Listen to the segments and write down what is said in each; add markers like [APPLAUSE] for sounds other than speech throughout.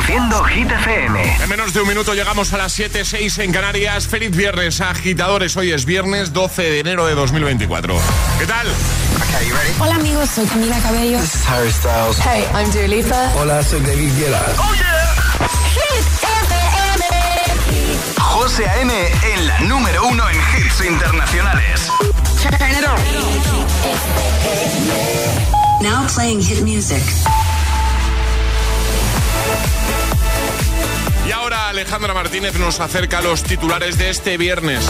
Reproduciendo Hit FM. En menos de un minuto llegamos a las 7.06 en Canarias. Feliz viernes, agitadores. Hoy es viernes 12 de enero de 2024. ¿Qué tal? Hola amigos, soy Camila Cabello. This is Harry Styles. Hey, I'm Dua Lipa. Hola, soy David Guetta. ¡Oh, yeah! Hit FM. José A.M. en la número uno en hits internacionales. Turn it on. Now playing hit music. Y ahora Alejandra Martínez nos acerca a los titulares de este viernes.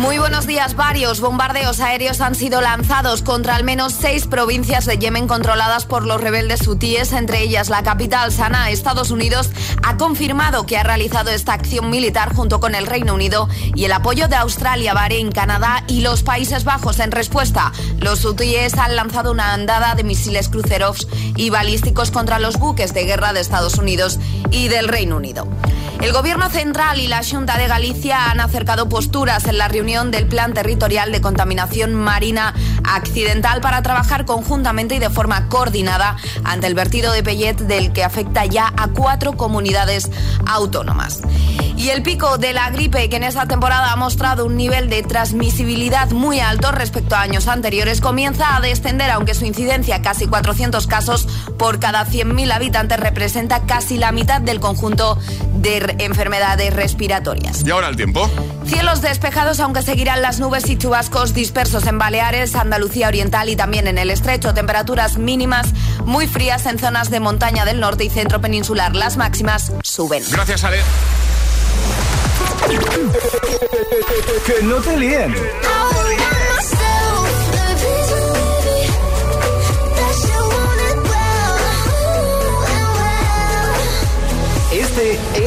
Muy buenos días. Varios bombardeos aéreos han sido lanzados contra al menos seis provincias de Yemen controladas por los rebeldes hutíes, entre ellas la capital Sanaa. Estados Unidos ha confirmado que ha realizado esta acción militar junto con el Reino Unido y el apoyo de Australia, Bahrein, Canadá y los Países Bajos. En respuesta, los hutíes han lanzado una andada de misiles cruceros y balísticos contra los buques de guerra de Estados Unidos y del Reino Unido. El Gobierno Central y la Junta de Galicia han acercado posturas en la reunión del Plan Territorial de Contaminación Marina Accidental para trabajar conjuntamente y de forma coordinada ante el vertido de Pellet del que afecta ya a cuatro comunidades autónomas. Y el pico de la gripe, que en esta temporada ha mostrado un nivel de transmisibilidad muy alto respecto a años anteriores, comienza a descender, aunque su incidencia, casi 400 casos por cada 100.000 habitantes, representa casi la mitad del conjunto de enfermedades respiratorias. ¿Y ahora el tiempo? Cielos despejados, aunque seguirán las nubes y chubascos dispersos en Baleares, Andalucía Oriental y también en el estrecho. Temperaturas mínimas muy frías en zonas de montaña del norte y centro peninsular. Las máximas suben. Gracias, Ale. Que no te líen.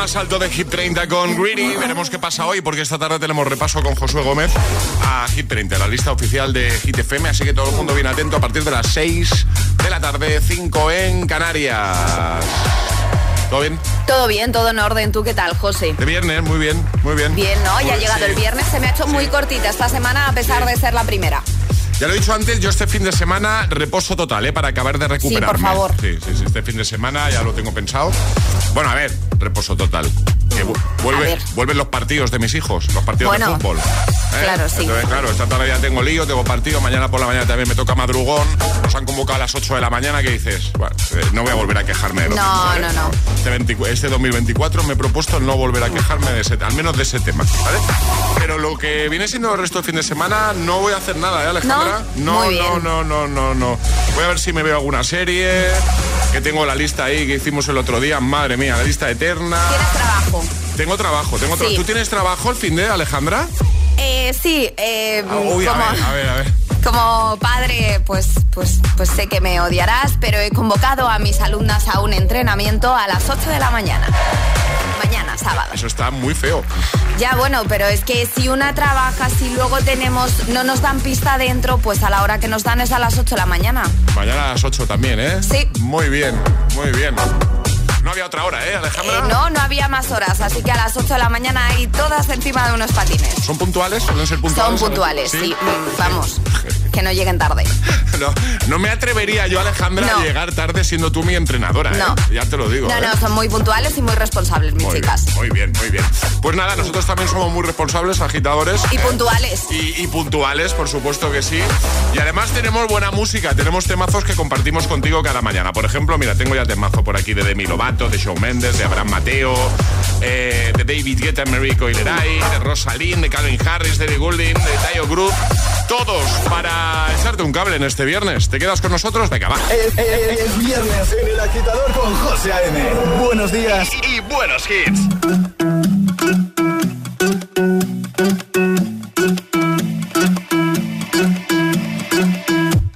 más alto de Hit 30 con Greedy. Veremos qué pasa hoy porque esta tarde tenemos repaso con Josué Gómez a Hit 30, la lista oficial de Hit FM. Así que todo el mundo bien atento a partir de las 6 de la tarde, 5 en Canarias. ¿Todo bien? Todo bien, todo en orden. ¿Tú qué tal, José? De viernes, muy bien, muy bien. Bien, ¿no? Ya ha Pues llegado sí. el viernes. Se me ha hecho muy cortita esta semana a pesar Sí. de ser la primera. Ya lo he dicho antes, yo este fin de semana reposo total, ¿eh? Para acabar de recuperarme. favor. Sí, sí, sí, este fin de semana ya lo tengo pensado. Bueno, a ver, reposo total. Que vuelve, vuelven los partidos de mis hijos, los partidos Bueno, de fútbol. ¿eh? claro, sí. Entonces, claro, esta tarde ya tengo lío, tengo partido, mañana por la mañana también me toca madrugón, nos han convocado a las 8 de la mañana, que dices? Bueno, eh, no voy a volver a quejarme de lo No, mismo, ¿vale? no, no. Este, 24 este 2024 me he propuesto no volver a quejarme de ese, al menos de ese tema, ¿vale? Pero lo que viene siendo el resto del fin de semana, no voy a hacer nada, ¿eh, Alejandra? ¿No? Muy bien. no, no, no, no, no. Voy a ver si me veo alguna serie, que tengo la lista ahí que hicimos el otro día, madre mía, la lista eterna. ¿Tienes trabajo? Tengo trabajo, tengo tra- Sí. ¿Tú tienes trabajo el fin de, Alejandra? Eh, sí, eh, Ah, uy, a como, ver, a ver, a ver. [LAUGHS] como padre, pues, pues, pues sé que me odiarás, pero he convocado a mis alumnas a un entrenamiento a las 8 de la mañana. Mañana, sábado. Eso está muy feo. Ya, bueno, pero es que si una trabaja, si luego tenemos, no nos dan pista dentro, pues a la hora que nos dan es a las 8 de la mañana. Mañana a las 8 también, ¿eh? Sí. Muy bien, muy bien. No había otra hora, ¿eh, Alejandra? Eh, no, no había más horas, así que a las 8 de la mañana hay todas encima de unos patines. ¿Son puntuales? ¿Suelen ser puntuales? Son puntuales, sí. Mm, Vamos, que no lleguen tarde. [LAUGHS] No, no me atrevería yo, Alejandra, a llegar tarde siendo tú mi entrenadora, ¿eh? No. Ya te lo digo. No, ¿eh? no, son muy puntuales y muy responsables, mis Muy chicas. bien, muy bien, muy bien. Pues nada, nosotros también somos muy responsables, agitadores. Y ¿eh? puntuales. Y, y puntuales, por supuesto que sí. Y además tenemos buena música, tenemos temazos que compartimos contigo cada mañana. Por ejemplo, mira, tengo ya temazo por aquí de Demi Lovato, de Shawn Mendes, de Abraham Mateo, eh, de David Guetta, Mary Coileray, de Rosalind, de Calvin Harris, de Ellie Goulding, de Tayo Group. Todos para echarte un cable en este viernes. ¿Te quedas con nosotros? Venga, va. Es, es- es viernes en el agitador con José A.M. Buenos días. Y, y buenos hits.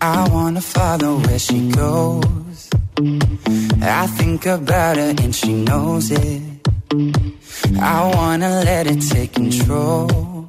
I wanna follow where she goes. I think about her and she knows it. I wanna let it take control.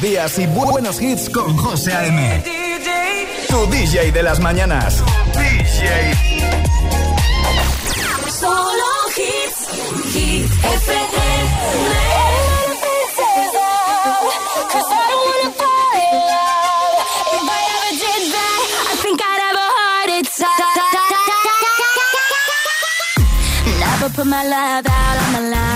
Días y buenos hits con José A.M. Tu DJ de las mañanas. DJ. Solo hits. Hit FM. Cause I don't wanna fall in love. If I ever did that, I think I'd have a heart attack. Never put my love out on the line.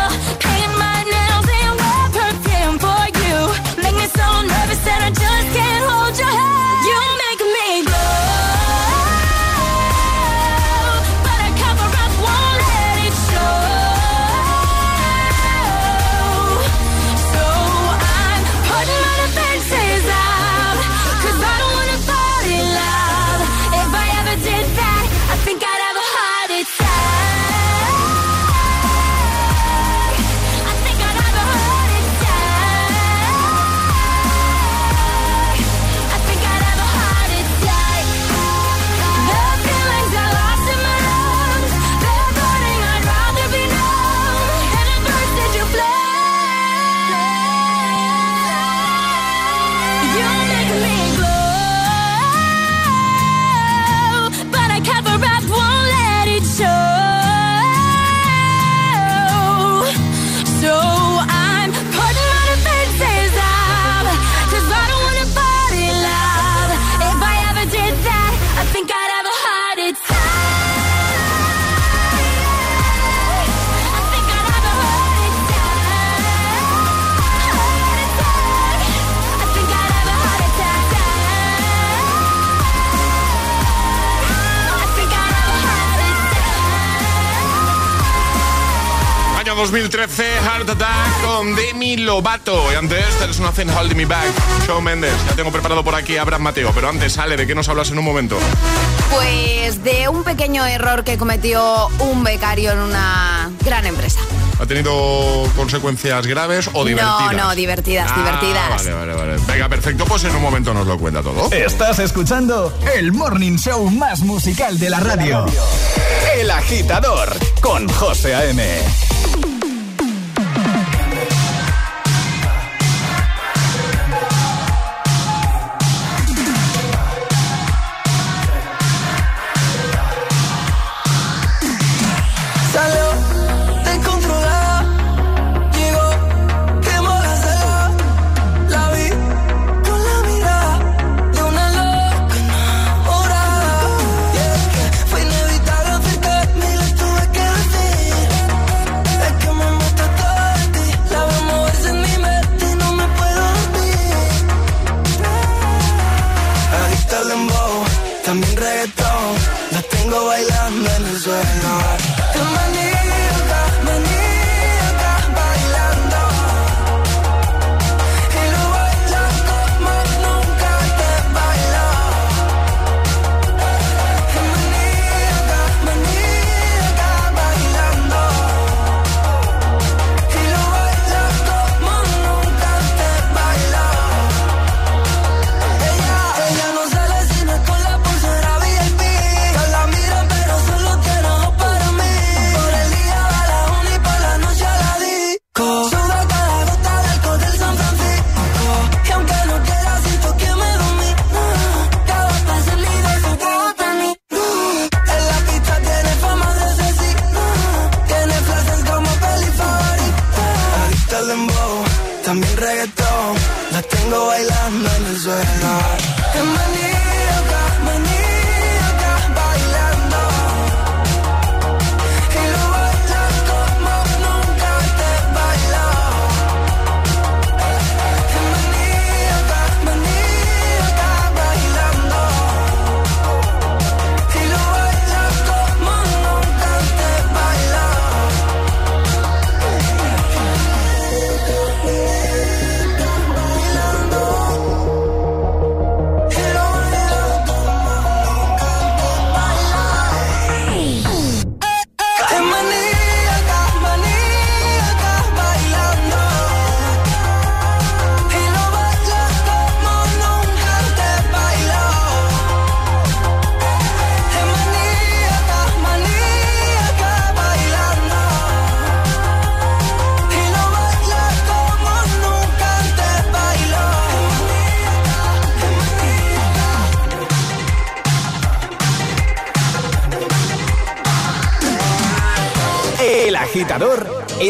2013, Heart Attack con Demi Lovato. Y antes, There's Nothing Holding Me Back, Shawn Mendes. Ya tengo preparado por aquí a Abraham Mateo. Pero antes, sale, ¿de qué nos hablas en un momento? Pues de un pequeño error que cometió un becario en una gran empresa. ¿Ha tenido consecuencias graves o divertidas? No, no, divertidas, Ah, divertidas. Vale, vale, vale. Venga, perfecto. Pues en un momento nos lo cuenta todo. Estás escuchando el morning show más musical de la radio. El agitador con José A.M.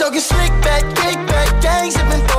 Talking slick back, kick back, gang sipping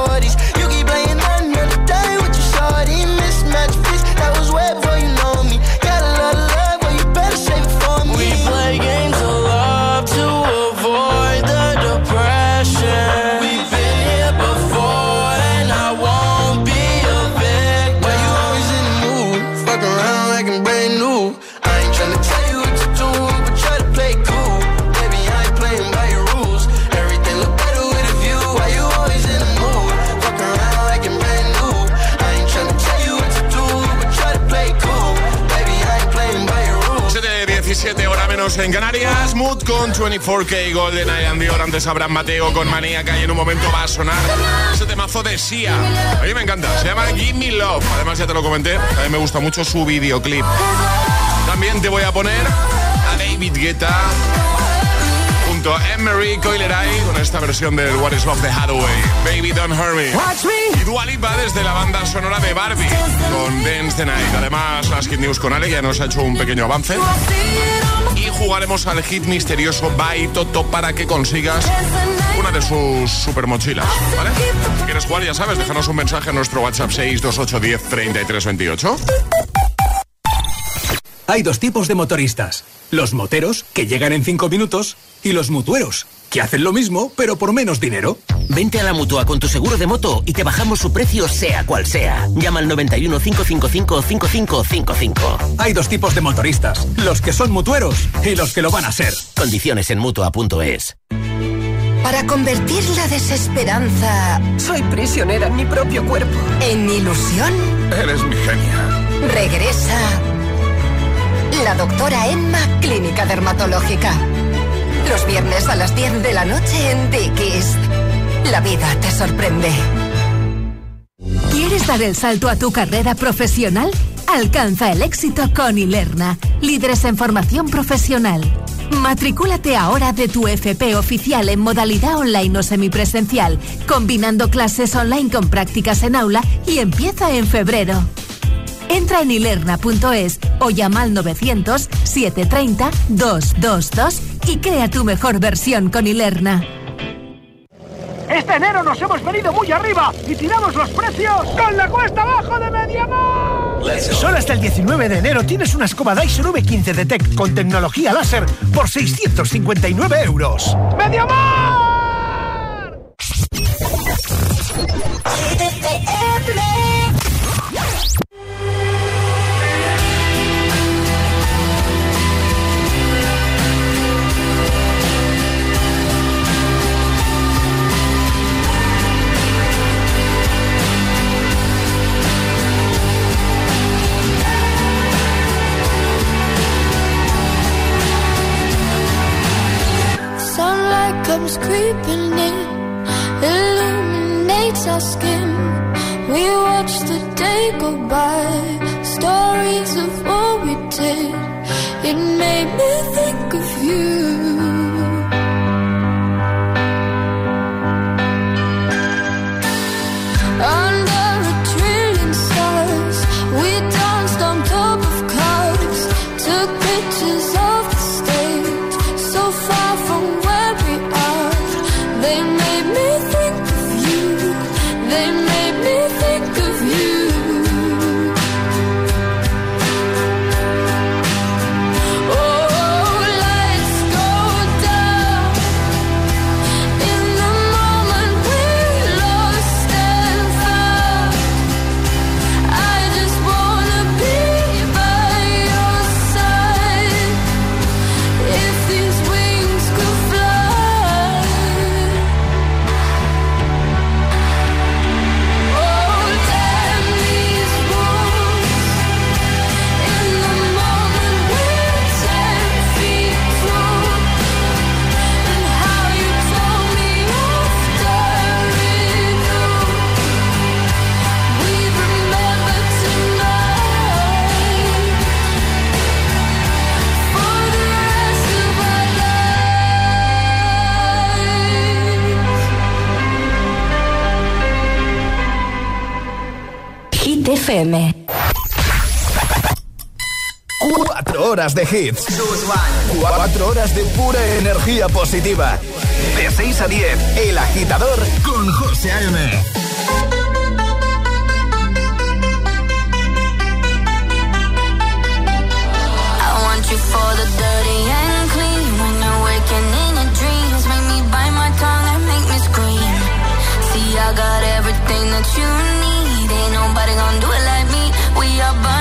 menos en Canarias. Mood con 24K Golden Eye and Dior. Antes Abraham Mateo con Maníaca y en un momento va a sonar ese temazo de Sia. A mí me encanta. Se llama Give Me Love. Además, ya te lo comenté. A mí me gusta mucho su videoclip. También te voy a poner a David Guetta junto a Emery Coileray con esta versión del What is Love de Hathaway. Baby Don't Hurt Me. Y Dua Lipa desde la banda sonora de Barbie con Dance the Night. Además, las Hit News con Ale ya nos ha hecho un pequeño avance. Y jugaremos al hit misterioso Bye Toto para que consigas una de sus super mochilas. ¿Vale? Si quieres jugar, ya sabes, déjanos un mensaje en nuestro WhatsApp 62810 3328. Hay dos tipos de motoristas. Los moteros, que llegan en cinco minutos, y los mutueros, que hacen lo mismo, pero por menos dinero. Vente a la mutua con tu seguro de moto y te bajamos su precio, sea cual sea. Llama al 91 555 5555. Hay dos tipos de motoristas. Los que son mutueros y los que lo van a ser. Condiciones en mutua.es. Para convertir la desesperanza. Soy prisionera en mi propio cuerpo. En ilusión. Eres mi genia. Regresa. La doctora Emma, Clínica Dermatológica. Los viernes a las 10 de la noche en Dickies. La vida te sorprende. ¿Quieres dar el salto a tu carrera profesional? Alcanza el éxito con Ilerna, líderes en formación profesional. Matricúlate ahora de tu FP oficial en modalidad online o semipresencial, combinando clases online con prácticas en aula y empieza en febrero. Entra en ilerna.es o llama al 900-730-222 y crea tu mejor versión con Ilerna. Este enero nos hemos venido muy arriba y tiramos los precios con la cuesta abajo de Mediamar. Solo hasta el 19 de enero tienes una escoba Dyson V15 de Tech con tecnología láser por 659 euros. ¡Mediamar! Sunlight horas de hits. Cuatro horas de pura energía positiva. De 6 a 10, El Agitador con José A.M. For the dirty and clean. When you're waking in me my tongue and make me scream. See, I got everything that you need. Ain't nobody gonna do it like me. We are burning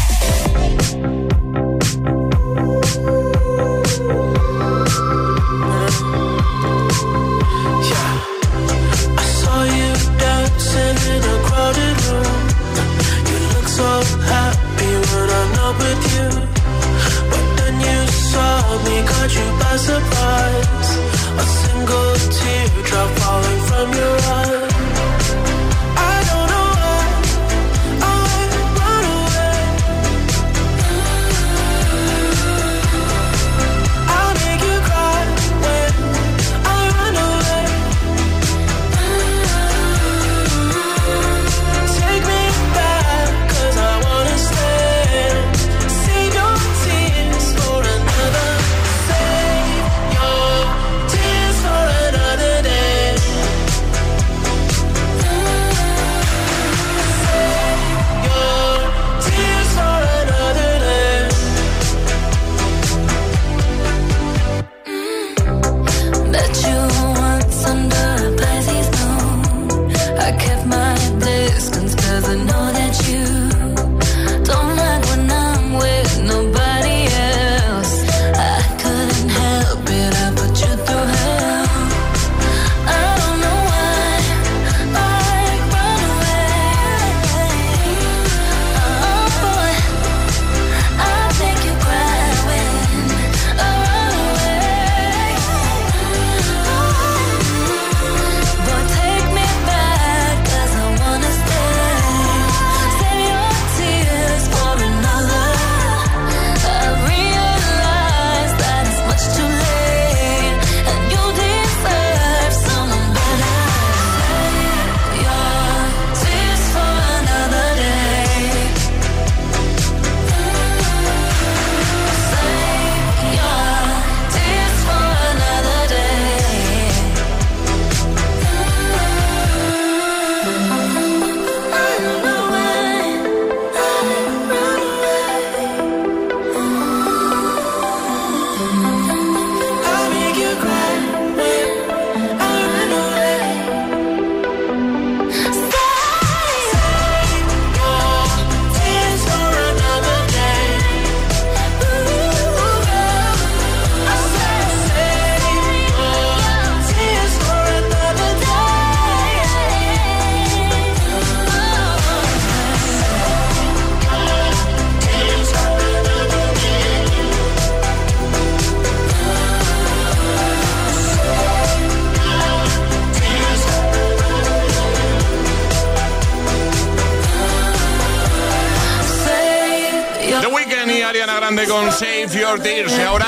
Save Your Tears. Y ahora.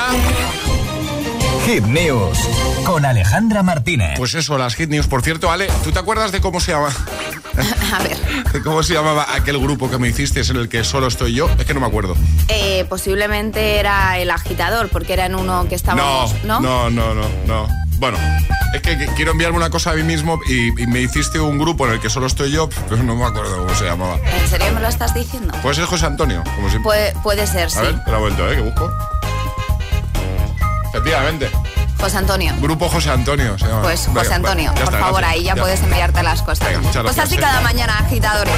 Hit News con Alejandra Martínez. Pues eso, las Hit News. Por cierto, Ale, ¿tú te acuerdas de cómo se llama? [LAUGHS] A ver. ¿Cómo se llamaba aquel grupo que me hiciste en el que solo estoy yo? Es que no me acuerdo. Eh, posiblemente era el agitador, porque era en uno que estábamos. No, no, no, no, no. Bueno, es que quiero enviarme una cosa a mí mismo y, me hiciste un grupo en el que solo estoy yo, [LAUGHS] pero no me acuerdo cómo se llamaba. ¿En serio me lo estás diciendo? Puede ser José Antonio, como siempre. Puede, ser, sí. A ver, te la vuelto, ¿eh? Que busco. Efectivamente. José Antonio. Grupo José Antonio se llama. Pues José Antonio, por favor, ahí ya, puedes enviarte las cosas. pues así cada mañana, agitadores.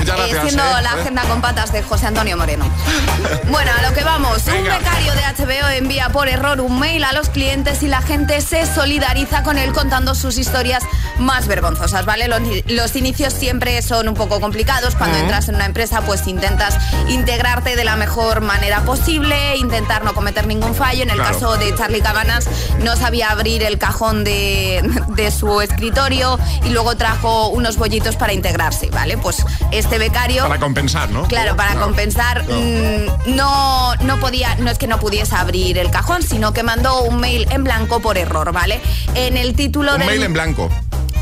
eh, siendo ¿eh? la agenda con patas de José Antonio Moreno. [LAUGHS] bueno, a lo que vamos. Un becario de HBO envía por error un mail a los clientes y la gente se solidariza con él contando sus historias más vergonzosas, ¿vale? Los, inicios siempre son un poco complicados. Cuando entras en una empresa, pues intentas integrarte de la mejor manera posible, intentar no cometer ningún fallo. En el caso de Charlie Cabanas, no sabía abrir el cajón de, su escritorio y luego trajo unos bollitos para integrarse, ¿vale? Pues este becario... Para compensar, ¿no? Claro, para compensar mm, no. no, podía, no es que no pudiese abrir el cajón, sino que mandó un mail en blanco por error, ¿vale? En el título un mail en blanco.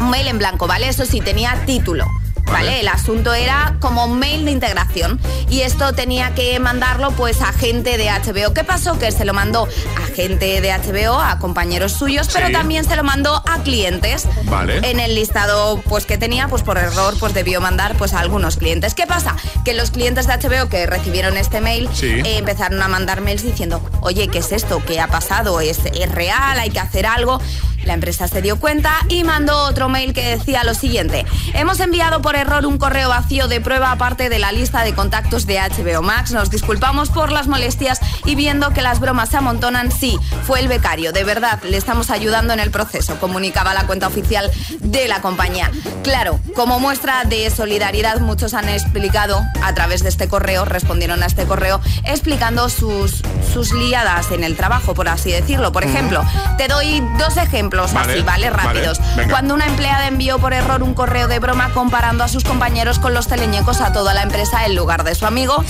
Un mail en blanco, ¿vale? Eso sí, tenía título. ¿Vale? El asunto era como mail de integración y esto tenía que mandarlo pues a gente de HBO. ¿Qué pasó? Que se lo mandó a gente de HBO, a compañeros suyos, pero Sí. también se lo mandó a clientes. Vale. En el listado pues que tenía, pues por error, pues debió mandar pues a algunos clientes. ¿Qué pasa? Que los clientes de HBO que recibieron este mail Sí. eh, empezaron a mandar mails diciendo, oye, ¿qué es esto? ¿Qué ha pasado? ¿Es, es real? ¿Hay que hacer algo? La empresa se dio cuenta y mandó otro mail que decía lo siguiente. Hemos enviado por error un correo vacío de prueba aparte de la lista de contactos de HBO Max. Nos disculpamos por las molestias y viendo que las bromas se amontonan, sí, fue el becario. De verdad, le estamos ayudando en el proceso, comunicaba la cuenta oficial de la compañía. Claro, como muestra de solidaridad, muchos han explicado a través de este correo, respondieron a este correo, explicando sus, sus liadas en el trabajo, por así decirlo. Por ejemplo, te doy dos ejemplos Vale, así, ¿vale? Rápidos. Cuando una empleada envió por error un correo de broma comparando a sus compañeros con los teleñecos a toda la empresa en lugar de su amigo.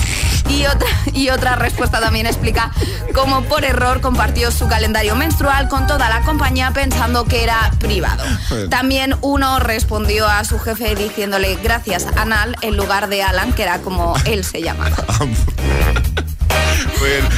Y otra, y otra respuesta también explica cómo por error compartió su calendario menstrual con toda la compañía pensando que era privado. También uno respondió a su jefe diciéndole gracias Anal en lugar de Alan, que era como él se [LAUGHS]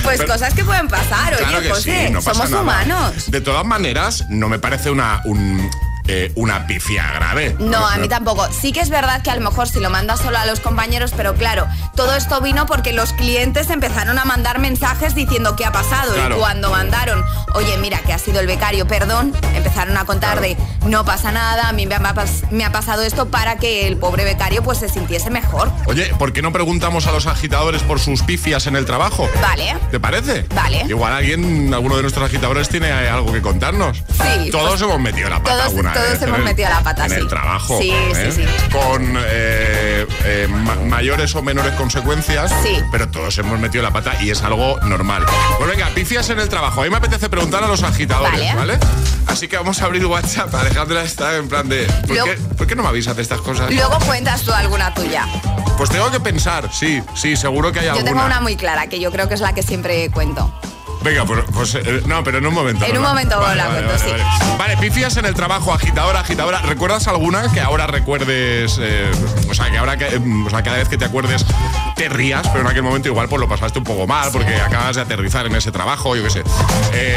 Pues Pero- cosas que pueden pasar, oye, Claro que José, sí, no pasa somos nada. humanos. De todas maneras, no me parece una, un, eh, una pifia grave. No, a mí tampoco. Sí que es verdad que a lo mejor si lo mandas solo a los compañeros, pero claro, todo esto vino porque los clientes empezaron a mandar mensajes diciendo qué ha pasado. Claro. Y cuando mandaron, oye, mira, que ha sido el becario, perdón, empezaron a contar de no pasa nada, a mí me ha, pas- me ha pasado esto para que el pobre becario pues se sintiese mejor. Oye, ¿por qué no preguntamos a los agitadores por sus pifias en el trabajo? Vale. ¿Te parece? Vale. Igual alguien, alguno de nuestros agitadores tiene algo que contarnos. Sí, Todos pues, hemos metido la pata todos- alguna todos hemos el- metido la pata, En sí. el trabajo. Sí, ¿eh? sí. Con eh, eh, ma- mayores o menores consecuencias. Sí. Pero todos hemos metido la pata y es algo normal. Pues venga, pifias en el trabajo. A mí me apetece preguntar a los agitadores, Vale. ¿vale? Así que vamos a abrir WhatsApp. Alejandra está en plan de. ¿Por, Luego- qué, por qué no me avisas de estas cosas? Luego cuentas tú alguna tuya. Pues tengo que pensar, sí, sí, seguro que hay Yo alguna. tengo una muy clara, que yo creo que es la que siempre cuento. Venga, pues, eh, no, pero en un momento. En ¿no? un momento vale, la vale, cuento, vale, sí. Vale. Vale, pifias en el trabajo, agitadora, agitadora. ¿Recuerdas alguna que ahora recuerdes? eh, o sea, que ahora, que, eh, o sea, cada vez que te acuerdes te rías, pero en aquel momento igual pues lo pasaste un poco mal porque acabas de aterrizar en ese trabajo, yo qué sé. Eh,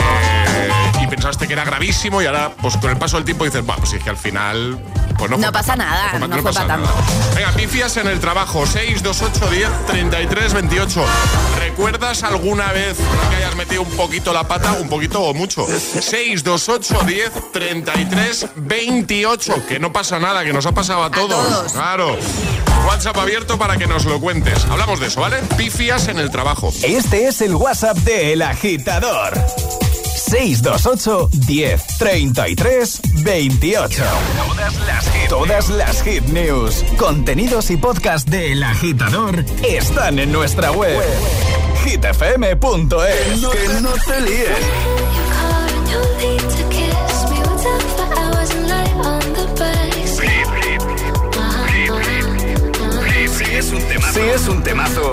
y pensaste que era gravísimo y ahora, pues con el paso del tiempo dices, bueno, pues es que al final. Pues no, No fue pasa pa- nada, no fue pasa pa' nada. Venga, pifias en el trabajo, 628 10 33 28. ¿Recuerdas alguna vez que hayas metido un poquito la pata, un poquito o mucho? 628 10 33 28. Que no pasa nada, que nos ha pasado a todos. todos. Claro. WhatsApp abierto para que nos lo cuentes. Hablamos de eso, ¿vale? Pifias en el trabajo. Este es el WhatsApp de El Agitador. 628 10 33 28. Todas las hit, todas las hit news, contenidos y podcast de El Agitador están en nuestra web. hitfm.es. Que no te líes. Sí es un temazo. Sí es un temazo.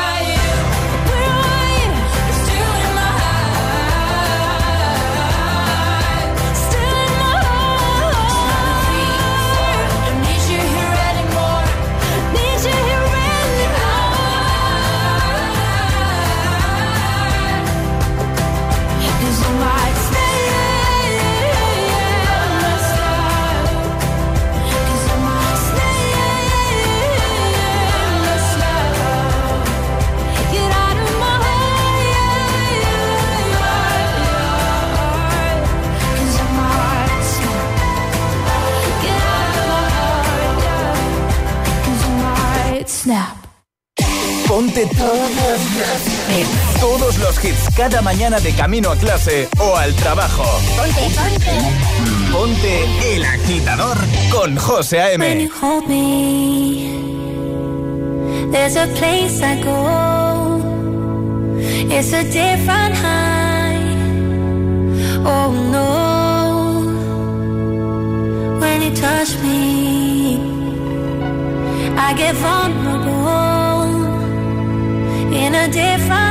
Ponte todos los hits. Todos los hits cada mañana de camino a clase o al trabajo. Ponte, ponte. Ponte el agitador con José When A.M. you hold me, there's a place I go. It's a different high. Oh no. When you touch me, I get vulnerable in a different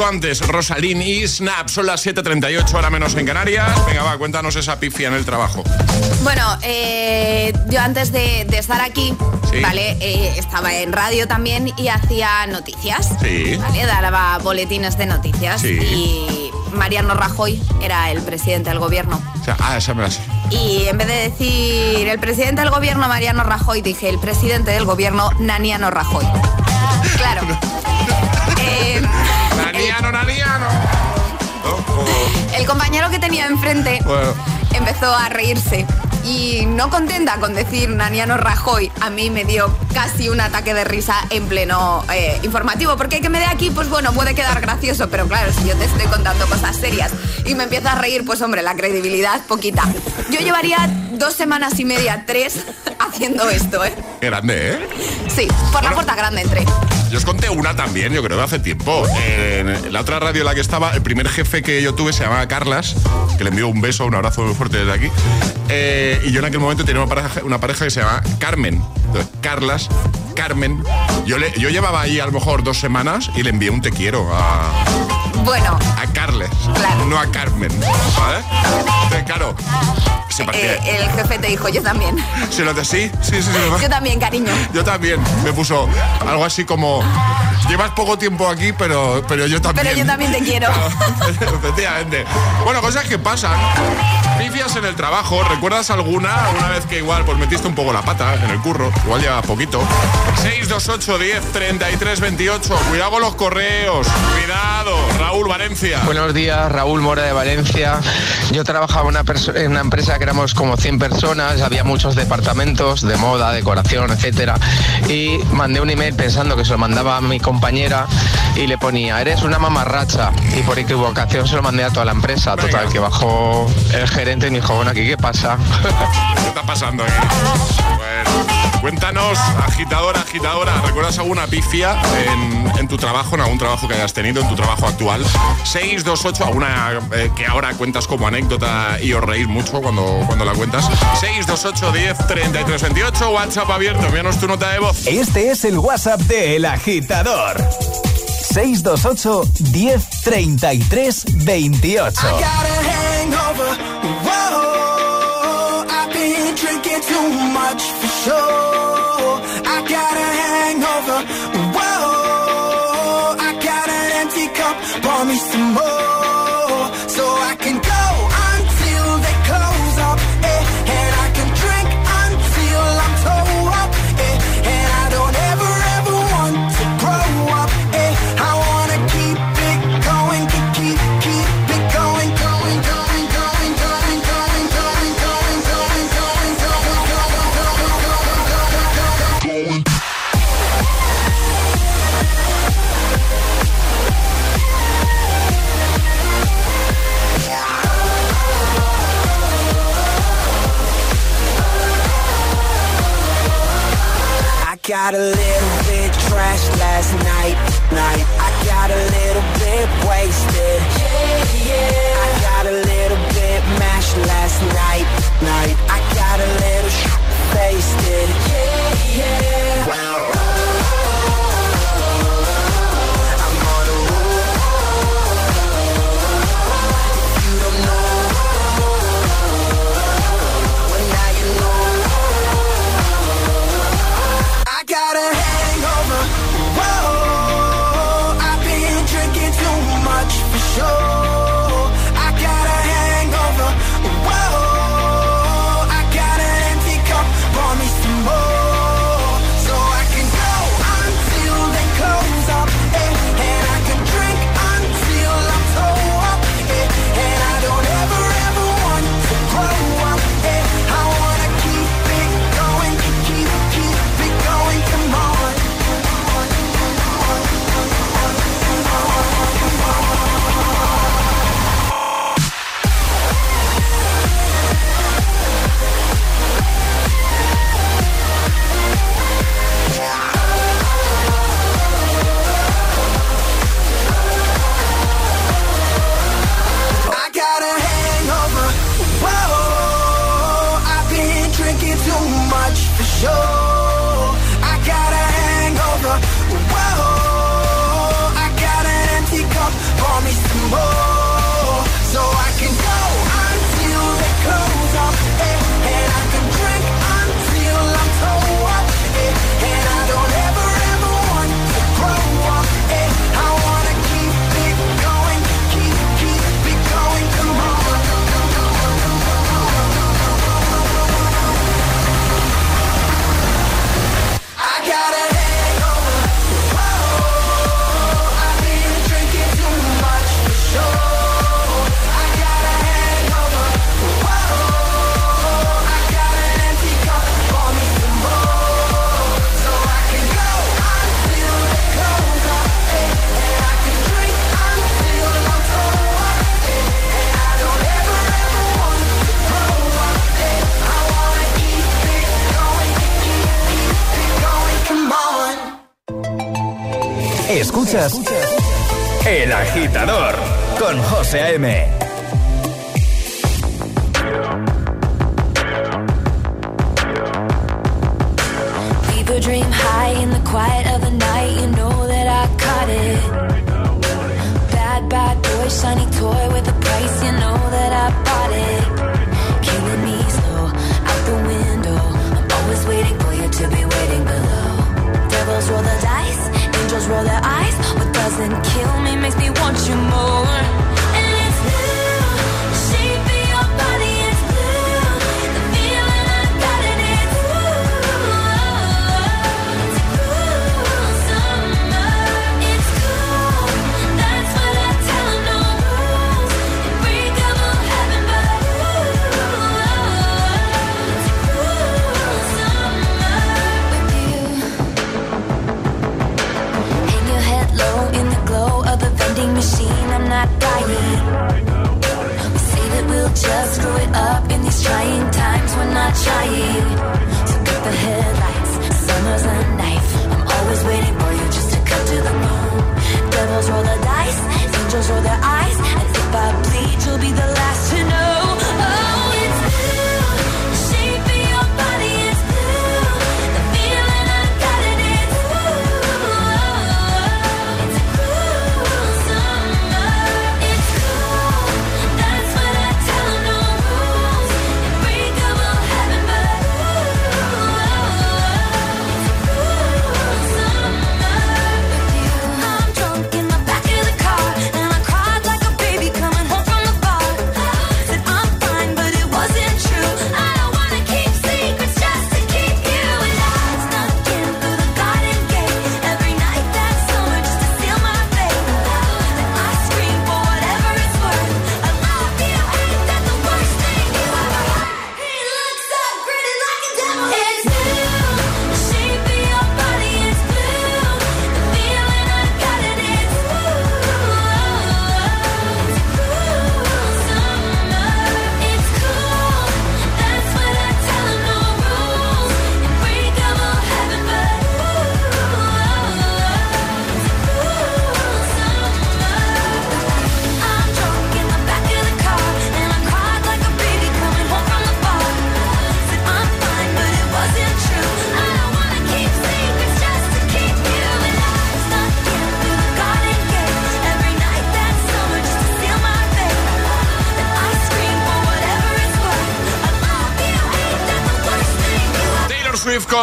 Justo antes, Rosalín y Snap. Son las 7.38, ahora menos en Canarias. Venga, va, cuéntanos esa pifia en el trabajo. Bueno, eh, yo antes de, de estar aquí, Sí. ¿vale? Eh, estaba en radio también y hacía noticias. Sí. ¿Vale? Daba boletines de noticias. Sí. Y Mariano Rajoy era el presidente del gobierno. O sea, ah, esa me la sé. Y en vez de decir el presidente del gobierno Mariano Rajoy, dije el presidente del gobierno Naniano Rajoy. [LAUGHS] Claro. Naniano, Naniano. el compañero que tenía enfrente Bueno. empezó a reírse. Y no contenta con decir Naniano Rajoy, a mí me dio casi un ataque de risa en pleno eh, informativo. Porque que me dé aquí, pues bueno, puede quedar gracioso, pero claro, si yo te estoy contando cosas serias y me empiezas a reír, pues hombre, la credibilidad poquita. Yo llevaría dos semanas y media, tres, [LAUGHS] haciendo esto, ¿eh? Grande, ¿eh? Sí, por la puerta grande entré. Yo os conté una también, yo creo que hace tiempo. En la otra radio en la que estaba, el primer jefe que yo tuve se llamaba Carlas, que le envío un beso, un abrazo muy fuerte desde aquí. Eh, y yo en aquel momento tenía una pareja, una pareja que se llamaba Carmen. Entonces, Carlas, Carmen. Yo, le, yo llevaba ahí a lo mejor dos semanas y le envié un te quiero a, bueno. A Carles. No a Carmen. ¿Vale? claro. Eh, el jefe te dijo, yo también. ¿Se lo de sí? Sí, sí, sí. Yo también, cariño. Yo también. Me puso algo así como, llevas poco tiempo aquí, pero, pero yo también. Pero yo también te quiero. [LAUGHS] [LAUGHS] Efectivamente. Bueno, cosas que pasan. Pifias en el trabajo, ¿recuerdas alguna? Una vez que igual pues metiste un poco la pata en el curro, igual ya poquito. 628 10 33 28. Cuidado con los correos. Cuidado. Raúl Valencia. Buenos días, Raúl Mora de Valencia. Yo trabajaba en una, en una empresa que éramos como 100 personas, había muchos departamentos de moda, decoración, etcétera. Y mandé un email pensando que se lo mandaba a mi compañera y le ponía, eres una mamarracha. Y por equivocación se lo mandé a toda la empresa. Total, que bajó el gerente y me dijo, bueno, aquí qué pasa. [LAUGHS] ¿Qué está pasando aquí? Bueno, cuéntanos, agitadora, agitadora, ¿recuerdas alguna pifia en, tu trabajo, en algún trabajo que hayas tenido, en tu trabajo actual? 628, alguna eh, que ahora cuentas como anécdota y os reís mucho cuando, cuando la cuentas. 628 10 33 28, WhatsApp abierto, envíanos tu nota de voz. Este es el WhatsApp de El Agitador. 628 10 33 28. too got a little bit trashed last night, night.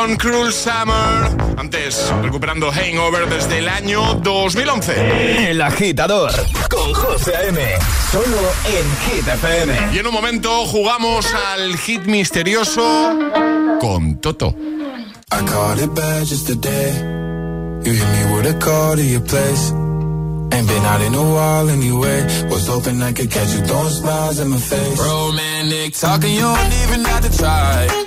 Con Cruel Summer. Antes, recuperando Hangover desde el año 2011. El agitador con José M. Solo en Hit FM. Y en un momento jugamos al hit misterioso con Toto. I caught it bad just today. You hit me with a call to your place. Ain't been out in a while anyway. Was hoping I could catch you throwing smiles in my face. Romantic talking, you don't even have to try.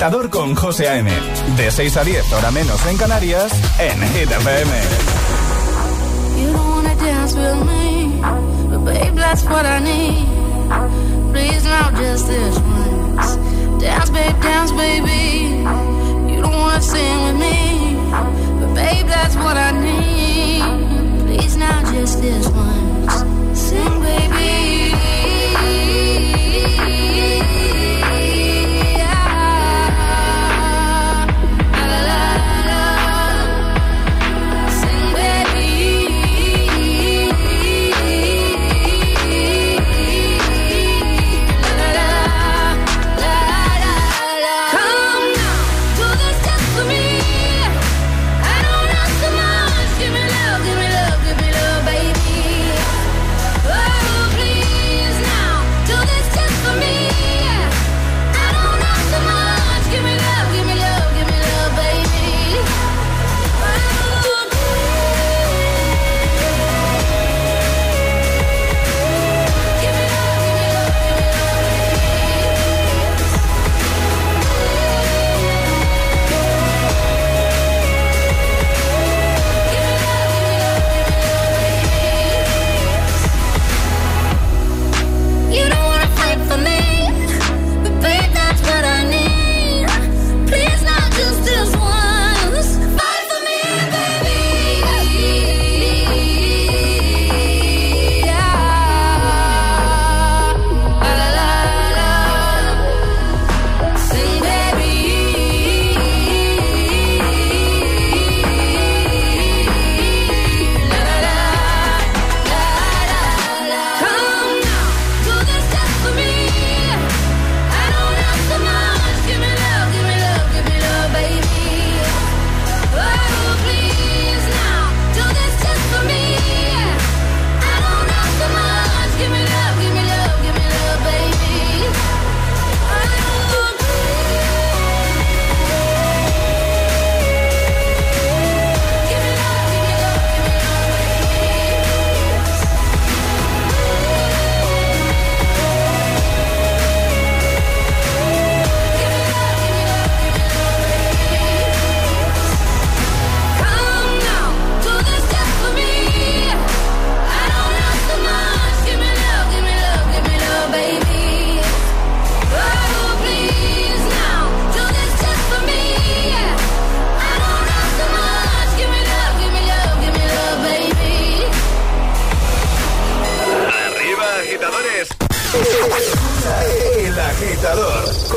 agitador con José A.M. De 6 a 10, hora menos en Canarias, en Hit FM. You don't wanna dance with me, but babe, that's what I need. Please, now just this once. Dance, babe, dance, baby. You don't wanna sing with me, but babe, that's what I need. Please, now just this once.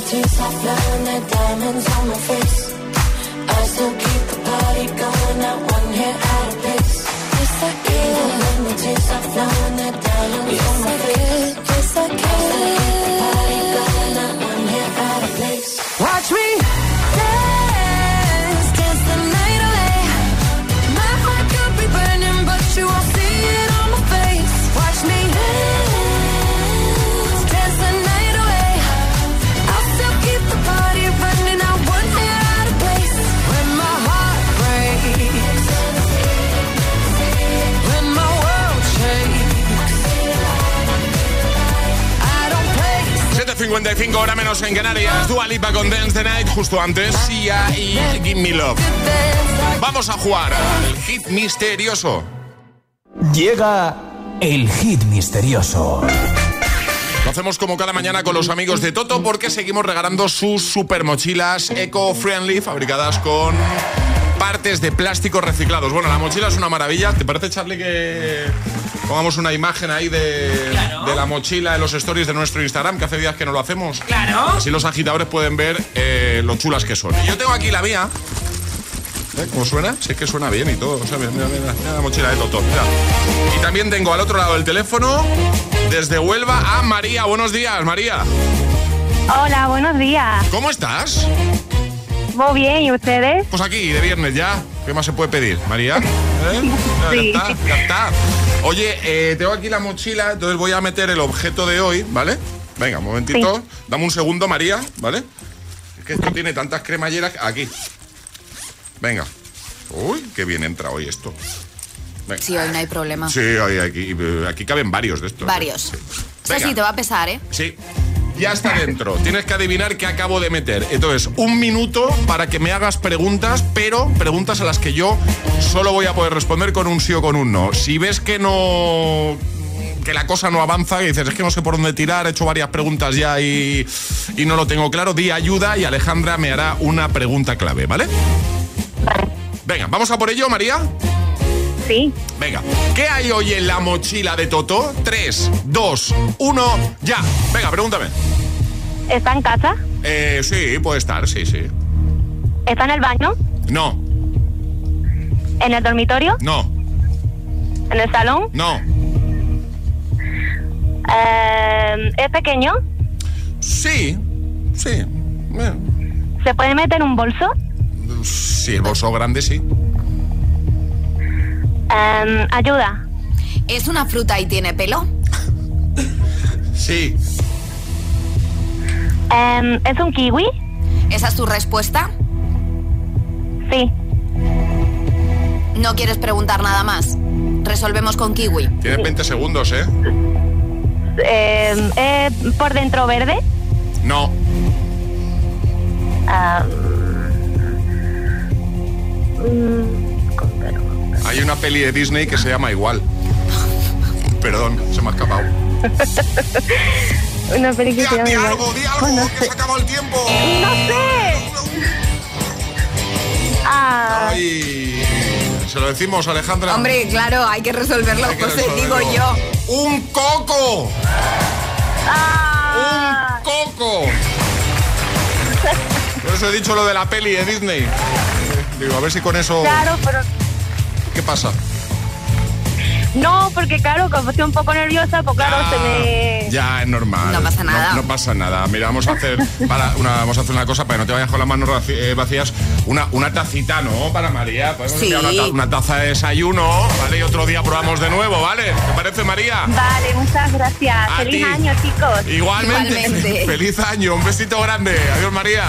tears are blowing the diamonds on my face. I still keep the party going, not one hair out of place. Yes, I can. Even when the tears are flowing, the diamonds yes, on my I face. Can. Yes, I can. I still keep the party going, not one hair out of place. Watch me. Hora menos en Canarias. Dua Lipa con Dance the Night. Justo antes, Sia y Give Me Love. Vamos a jugar al hit misterioso. Llega el hit misterioso. Lo hacemos como cada mañana con los amigos de Toto porque seguimos regalando sus super mochilas eco-friendly fabricadas con partes de plástico reciclados. Bueno, la mochila es una maravilla. ¿Te parece, Charlie, que pongamos una imagen ahí de, la mochila en los stories de nuestro Instagram, que hace días que no lo hacemos? Claro. Así los agitadores pueden ver eh, lo chulas que son. Y yo tengo aquí la mía. ¿Eh? ¿Cómo suena? Sí, es que suena bien y todo. O sea, mira, la mochila de Toto. Y también tengo al otro lado del teléfono, desde Huelva, a María. Buenos días, María. Hola, buenos días. ¿Cómo estás? Muy bien, ¿y ustedes? Pues aquí, de viernes ya. ¿Qué más se puede pedir, María? ¿Eh? Sí. Ya está, ya está. Oye, eh, tengo aquí la mochila, entonces voy a meter el objeto de hoy, ¿vale? Venga, un momentito. Dame un segundo, María, ¿vale? Es que esto tiene tantas cremalleras. Aquí. Venga. Uy, qué bien entra hoy esto. Venga. Sí, hoy no hay problema. Sí, hoy aquí, aquí caben varios de estos. Varios. Sí. Eso Venga. sí, te va a pesar, ¿eh? Sí. Ya está dentro. Tienes que adivinar qué acabo de meter. Entonces, un minuto para que me hagas preguntas, pero preguntas a las que yo solo voy a poder responder con un sí o con un no. Si ves que no que la cosa no avanza y dices, es que no sé por dónde tirar, he hecho varias preguntas ya y, y no lo tengo claro, di ayuda y Alejandra me hará una pregunta clave, ¿vale? Venga, ¿vamos a por ello, María? Sí. Venga, ¿qué hay hoy en la mochila de Toto? 3, 2, 1, ya. Venga, pregúntame. ¿Está en casa? Eh, sí, puede estar, sí, sí. ¿Está en el baño? No, ¿En el dormitorio? no, ¿En el salón? no. Eh, ¿Es pequeño? Sí, sí. Eh, ¿Se puede meter en un bolso? Sí, el bolso grande sí. Eh, ayuda. ¿Es una fruta y tiene pelo? Sí. Eh, ¿Es un kiwi? ¿Esa es tu respuesta? Sí. ¿No quieres preguntar nada más? Resolvemos con kiwi. Tienes 20 segundos, ¿eh? Eh, ¿eh, ¿Por dentro verde? No. Mm, Hay una peli de Disney que se llama igual. Perdón, se me ha escapado. una película que se llama igual. algo, di algo, Oh, no que sé. se ha acabado el tiempo. ¡No sé! Ah, Ay, se lo decimos, Alejandra. Hombre, claro, hay que resolverlo, Hay que José, resolverlo. digo yo. ¡Un coco! ah, ¡Un coco! Por eso he dicho lo de la peli de Disney. Digo, a ver si con eso... claro, pero ¿Qué pasa? no, porque claro, como estoy un poco nerviosa, pues claro, se me... Ya, es normal. No pasa nada. No, pasa nada. Mira, vamos a hacer para una, vamos a hacer una cosa para que no te vayas con las manos eh, vacías. Una, una tacita, ¿no? Para María. Podemos Sí. enviar una, ta- una taza de desayuno, ¿vale? Y otro día probamos de nuevo, ¿vale? ¿Te parece, María? Vale, muchas gracias. A Feliz ti. año, chicos. Igualmente. Igualmente. [LAUGHS] Feliz año. Un besito grande. Adiós, María.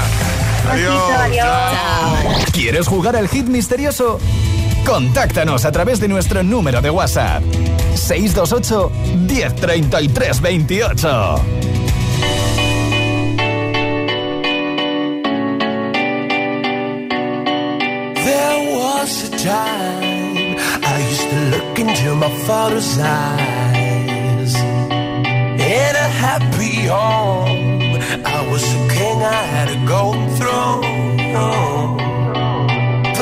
Adiós. besito, adiós. Chao. ¿Quieres jugar al hit misterioso? Contáctanos a través de nuestro número de WhatsApp. 628 1033 28. There was a time I used to look into my father's eyes. In a happy home, I was a king, I had a golden throne.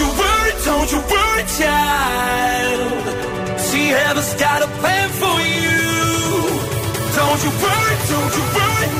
you worry, don't you worry, child. She heaven's got a plan for you. Don't you worry, don't you worry.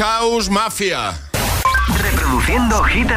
House Mafia. Reproduciendo Hit